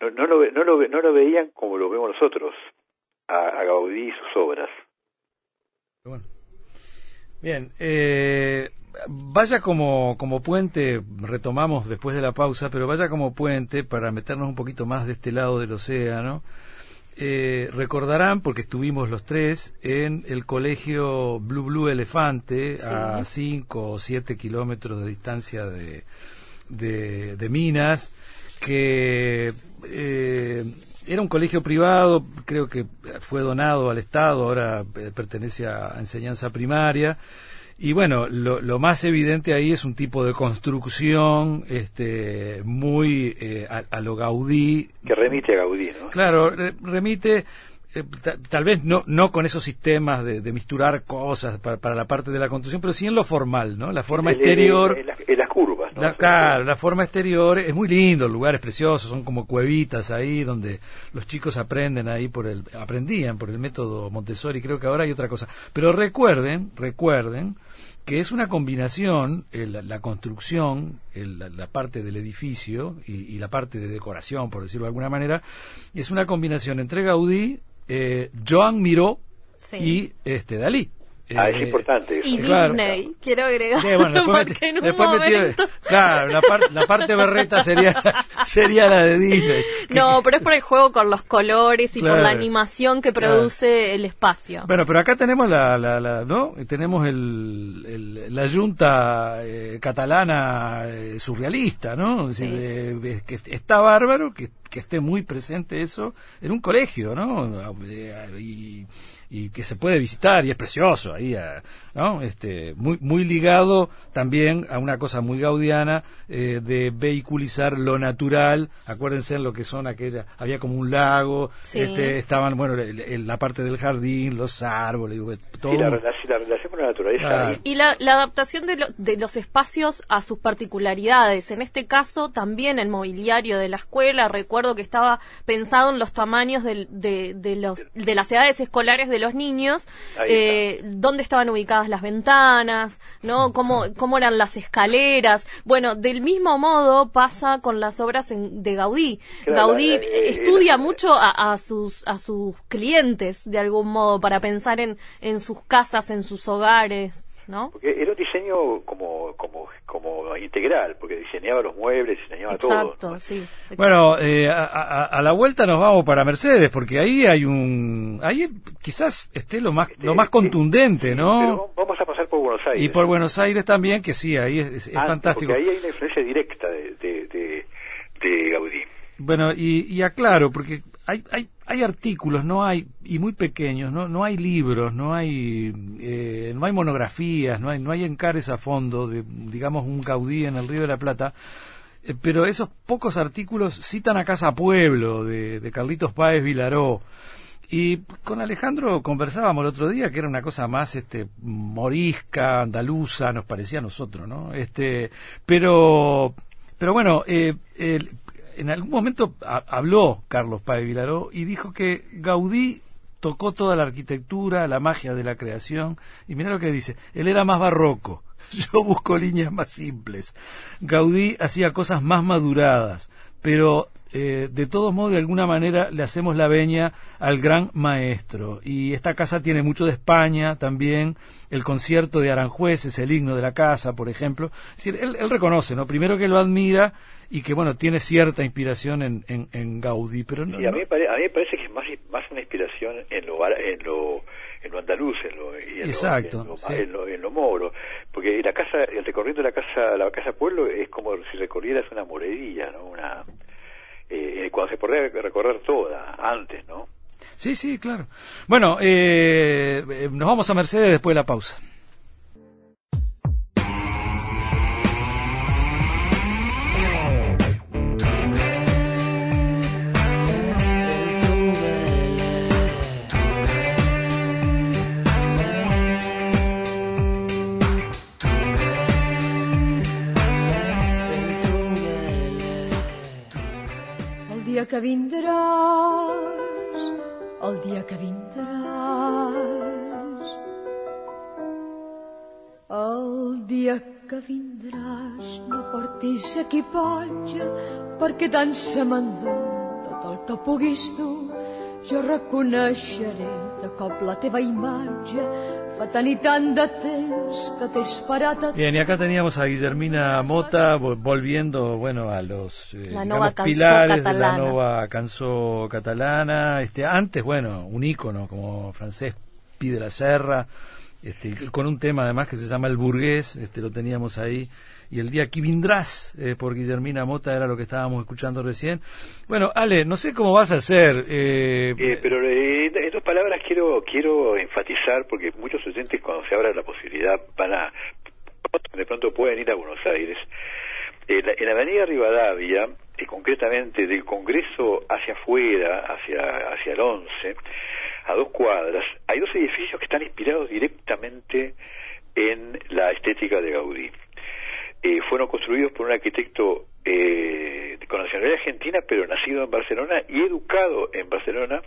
No, no, lo, no, lo, no lo veían como lo vemos nosotros, a, a Gaudí y sus obras. Bien, eh, vaya como, como puente, retomamos después de la pausa, pero vaya como puente para meternos un poquito más de este lado del océano. Eh, recordarán, porque estuvimos los tres, en el colegio Blue Blue Elefante, a 5 o 7 kilómetros de distancia de, de, Minas, que eh, era un colegio privado, creo que fue donado al Estado, ahora eh, pertenece a enseñanza primaria. Y bueno, lo, más evidente ahí es un tipo de construcción este, muy eh, a, lo Gaudí. Que remite a Gaudí, ¿no? Claro, remite eh, tal vez no, no con esos sistemas de, de misturar cosas para, para, la parte de la construcción, pero sí en lo formal, ¿no? La forma exterior. En, las curvas, ¿no? La, claro, la forma exterior es muy lindo, el lugar es precioso, son como cuevitas ahí donde los chicos aprenden ahí por el, aprendían por el método Montessori, creo que ahora hay otra cosa. Pero recuerden, recuerden que es una combinación, la, construcción, la, parte del edificio y, la parte de decoración, por decirlo de alguna manera, es una combinación entre Gaudí, eh, Joan Miró y este Dalí. Ah, es eh, importante. Y Disney, quiero agregar. después claro, la, parte berreta sería, sería la de Disney. No, pero es por el juego con los colores y por la animación que produce el espacio. Bueno, pero acá tenemos la, la, ¿no? Tenemos el, la junta eh, catalana eh, surrealista, ¿no? que está bárbaro que, que esté muy presente eso en un colegio, ¿no? Y, y que se puede visitar y es precioso ahí, ¿no? Este, muy, muy ligado también a una cosa muy gaudiana eh, de vehiculizar lo natural. Acuérdense en lo que son aquellas, había como un lago, este, estaban, bueno, en la parte del jardín, los árboles, todo. Y la, relación la naturaleza. Y la, adaptación de, de los espacios a sus particularidades. En este caso, también el mobiliario de la escuela, recuerdo que estaba pensado en los tamaños de, de, los, de las edades escolares de los niños, eh, dónde estaban ubicadas las ventanas, ¿no? Cómo, cómo eran las escaleras. Bueno, del mismo modo pasa con las obras de Gaudí. Gaudí eh, eh, estudia mucho a, sus, a sus clientes, de algún modo, para pensar en, en sus casas, en sus hogares. ¿No? Porque era un diseño como, como, como integral, porque diseñaba los muebles, diseñaba todo. Exacto, sí. Bueno, eh, a, la vuelta nos vamos para Mercedes, porque ahí hay un, ahí quizás esté lo más, lo más contundente, ¿no? vamos a pasar por Buenos Aires. Y por Buenos Aires también, que sí, ahí es, ah, fantástico. Porque ahí hay una influencia directa de, de, de, de Gaudí. Bueno, y, y aclaro, porque hay, hay, hay artículos, no hay, y muy pequeños, no, no hay libros, no hay, eh, no hay monografías, no hay, no hay encares a fondo de, digamos, un Gaudí en el Río de la Plata, eh, pero esos pocos artículos citan a Casa Pueblo de, de Carlitos Páez Vilaró. Y con Alejandro conversábamos el otro día que era una cosa más este morisca, andaluza, nos parecía a nosotros, ¿no? Este, pero pero bueno, eh, el, en algún momento habló Carlos Páez Vilaró y dijo que Gaudí tocó toda la arquitectura, la magia de la creación, y mira lo que dice, él era más barroco, yo busco líneas más simples. Gaudí hacía cosas más maduradas, pero eh, de todos modos, de alguna manera, le hacemos la veña al gran maestro. Y esta casa tiene mucho de España también. El concierto de Aranjuez es el himno de la casa, por ejemplo. Es decir, él, reconoce, ¿no? Primero que lo admira y que, bueno, tiene cierta inspiración en, en, Gaudí, pero no, a, mí me parece que es más, más una inspiración en lo, en lo, en lo andaluz, en lo, Exacto, en lo, en, lo, moro, porque la casa, el recorrido de la casa, la casa pueblo es como si recorrieras una moredilla, ¿no? Una, eh, cuando se podría recorrer toda, antes, ¿no? Sí, sí, claro. Bueno, eh, eh, nos vamos a Mercedes después de la pausa. Dia que vindràs, el dia que vindràs, el dia que vindràs no portis equipatge perquè tant se m'endú tot el que puguis dur jo reconeixeré de cop la teva imatge fa tant i tant de temps que t'he esperat a... Bien, y acá teníamos a Guillermina Mota volviendo, bueno, a los eh, la digamos, pilares catalana. de la nueva canción catalana. Este, antes, bueno, un ícono como francés Pide la Serra, este, con un tema además que se llama El Burgués, este, lo teníamos ahí y el día que vendrás eh, por Guillermina Mota era lo que estábamos escuchando recién. Bueno, Ale, no sé cómo vas a hacer. Eh, eh, pero en dos palabras quiero quiero enfatizar, porque muchos oyentes cuando se abra la posibilidad van a, de pronto pueden ir a Buenos Aires. en la Avenida Rivadavia, y concretamente del Congreso hacia afuera, hacia, hacia el 11, a dos cuadras, hay dos edificios que están inspirados directamente en la estética de Gaudí. Eh, fueron construidos por un arquitecto eh, con nacionalidad argentina, pero nacido en Barcelona y educado en Barcelona,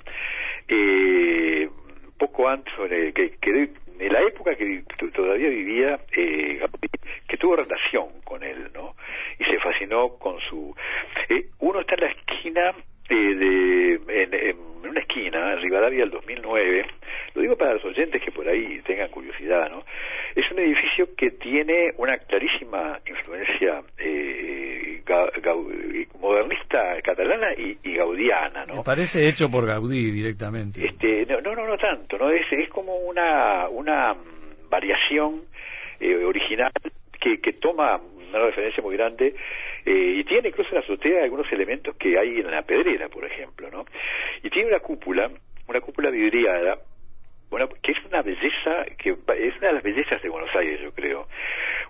eh, poco antes, que, en la época que todavía vivía eh, que tuvo relación con él, ¿no? Y se fascinó con su... Eh, uno está en la esquina de, en, en, una esquina, en Rivadavia del 2009, lo digo para los oyentes que por ahí tengan curiosidad, ¿no? Es un edificio que tiene una clarísima influencia eh, modernista catalana y, gaudiana, ¿no? Me parece hecho por Gaudí directamente. Este, no, no, no, tanto, ¿no? Es, es como una, una variación eh, original que, que toma una referencia muy grande eh, y tiene incluso en la azotea algunos elementos que hay en la pedrera, por ejemplo, ¿no? Y tiene una cúpula, una cúpula vidriada, bueno, que es una belleza, que es una de las bellezas de Buenos Aires, yo creo.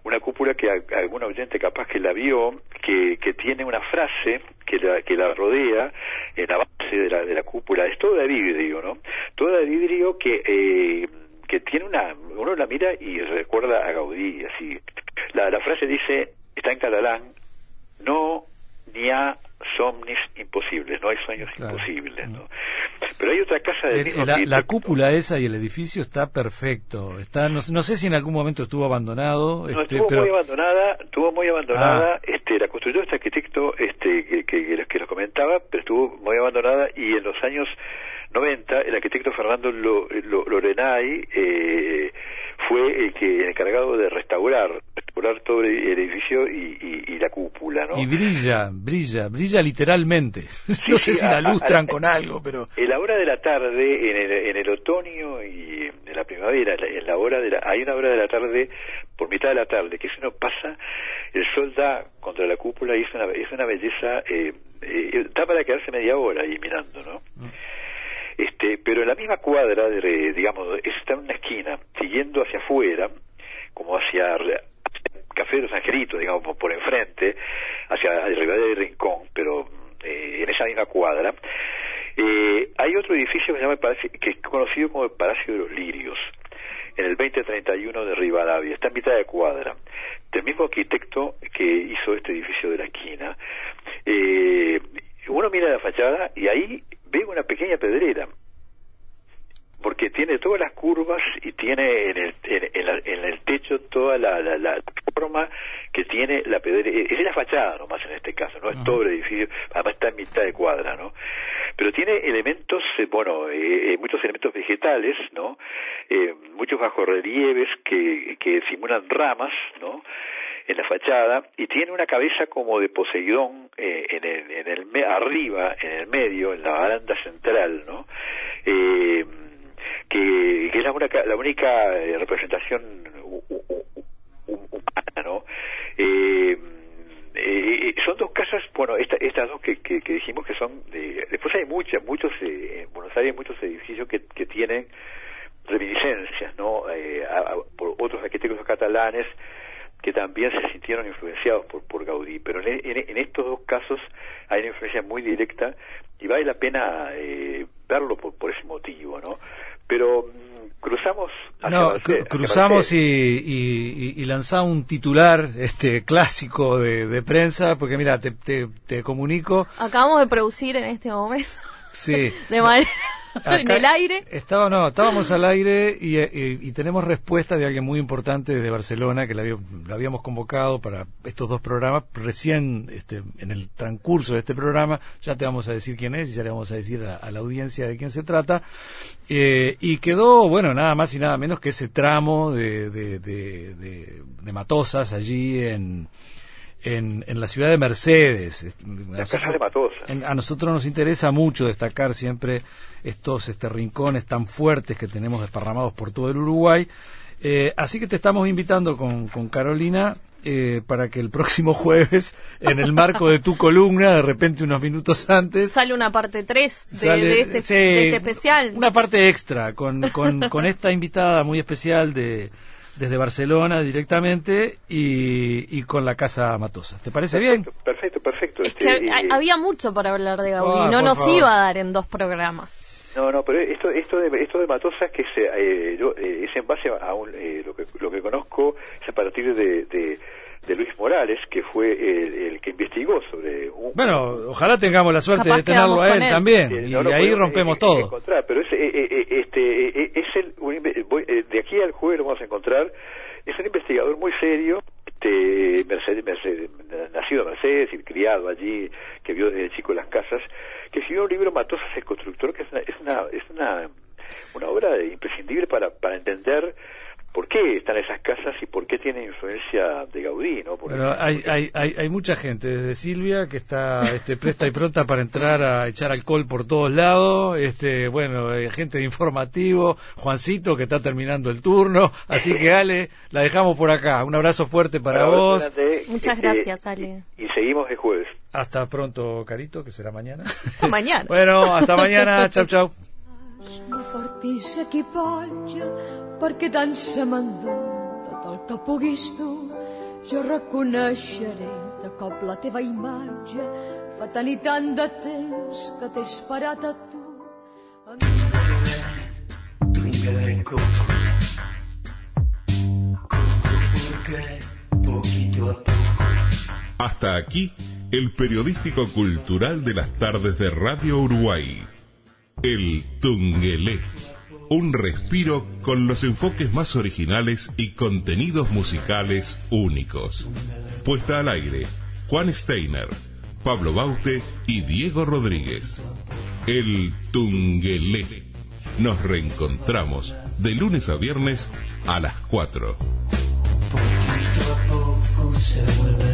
Una cúpula que algún oyente capaz que la vio, que, que tiene una frase que la, que la rodea en la base de la, de la cúpula, es toda de vidrio, ¿no? Toda de vidrio que... Eh, que tiene una, uno la mira y recuerda a Gaudí, así. La, la frase dice, está en catalán, no ni a somnis imposibles, no hay sueños imposibles, ¿no? Pero hay otra casa de la, la, cúpula esa y el edificio está perfecto, está no, sé si en algún momento estuvo abandonado, no, este, estuvo muy abandonada, estuvo muy abandonada, ah. este la construyó este arquitecto este que, que, que, lo comentaba, pero estuvo muy abandonada y en los años 90 el arquitecto Fernando Lorenay eh, fue el que encargado de restaurar restaurar todo el edificio y, y, la cúpula ¿no? y brilla brilla brilla literalmente no sé si la lustran con algo pero en la hora de la tarde en el, en el otoño y en la primavera en la hora de la, hay una hora de la tarde por mitad de la tarde que si uno pasa el sol da contra la cúpula y es una es una belleza eh, eh, da para quedarse media hora ahí mirando no mm. Este, pero en la misma cuadra, de, digamos, está en una esquina, siguiendo hacia afuera, como hacia, Café de los Angelitos, digamos, por enfrente, hacia el del Rincón, pero eh, en esa misma cuadra, eh, hay otro edificio que se llama que es conocido como el Palacio de los Lirios, en el 2031 de Rivadavia, está en mitad de cuadra, del mismo arquitecto que hizo este edificio de la esquina. Eh, uno mira la fachada y ahí ve una pequeña pedrera porque tiene todas las curvas y tiene en el, en, el techo toda la, la, forma que tiene la pedrera, es la fachada nomás en este caso, no es todo el edificio, además está en mitad de cuadra, ¿no? Pero tiene elementos, eh, bueno, eh, eh, muchos elementos vegetales, ¿no? muchos bajorrelieves que, que simulan ramas, ¿no? En la fachada y tiene una cabeza como de Poseidón eh, en el, en el arriba, en el medio, en la baranda central, ¿no? Eh, que, que, es la única, la única eh, representación humana, ¿no? Eh, eh, son dos casas, bueno, estas dos que, que, que, dijimos que son, de, después hay muchas, muchos, eh, en Buenos Aires hay muchos edificios que, que tienen reminiscencias, ¿no? por otros arquitectos catalanes que también se sintieron influenciados por, por Gaudí, pero en, en, estos dos casos hay una influencia muy directa y vale la pena eh, verlo por, por ese motivo, ¿no? Pero mm, cruzamos no cruzamos y, y, y, lanzamos un titular este clásico de, de prensa porque mira te, te, te, comunico acabamos de producir en este momento sí de en el aire. Estaba, no, estábamos al aire y, tenemos respuesta de alguien muy importante desde Barcelona que la, habíamos convocado para estos dos programas. Recién, este, en el transcurso de este programa, ya te vamos a decir quién es y ya le vamos a decir a, la audiencia de quién se trata. Eh, y quedó, bueno, nada más y nada menos que ese tramo de, de, de Matosas allí en en, en la ciudad de Mercedes. a nosotros nos interesa mucho destacar siempre estos este, rincones tan fuertes que tenemos desparramados por todo el Uruguay. Eh, así que te estamos invitando con, con Carolina eh, para que el próximo jueves, en el marco de tu columna, de repente unos minutos antes... Sale una parte 3 de, este, de, este, especial. Una parte extra, con, con, con esta invitada muy especial de desde Barcelona directamente y, con la Casa Matosa. ¿Te parece bien? Perfecto, perfecto. Es que este, había mucho para hablar de Gaudí, ah, no nos iba a dar en dos programas. No, no, pero esto, esto de, esto de Matosa que se, eh, eh, es en base a un, eh, lo, que, lo que conozco es a partir de de Luis Morales, que fue el, que investigó sobre... bueno, ojalá tengamos la suerte de tenerlo a él, también, y ahí rompemos todo. pero es, eh, eh, este, es el, eh, de aquí al jueves lo vamos a encontrar, es un investigador muy serio, este, Mercedes, Mercedes, nacido en Mercedes y criado allí, que vio desde chico las casas, que escribió un libro Matosas el constructor, que es una, es una, es una, una obra imprescindible para, para entender por qué están esas casas y por qué tienen influencia de Gaudí, ¿no? hay, hay, hay, hay, mucha gente, desde Silvia, que está este, presta y pronta para entrar a echar alcohol por todos lados, este, bueno, hay gente de informativo, Juancito, que está terminando el turno, así que Ale, la dejamos por acá. Un abrazo fuerte para, vos. Muchas este, gracias, Ale. Y, seguimos el jueves. Hasta pronto, Carito, que será mañana. Hasta mañana. bueno, hasta mañana. chau, chau. Perquè tant se m'endú tot el que puguis tu. Jo reconeixeré de cop la teva imatge, fa i tant de temps que t'he esperat a tu. Hasta aquí el periodístico cultural de las tardes de Radio Uruguay. El Tungelé un respiro con los enfoques más originales y contenidos musicales únicos. Puesta al aire, Juan Steiner, Pablo Baute y Diego Rodríguez. El Tungelé. Nos reencontramos de lunes a viernes a las 4. Poquito a poco se vuelve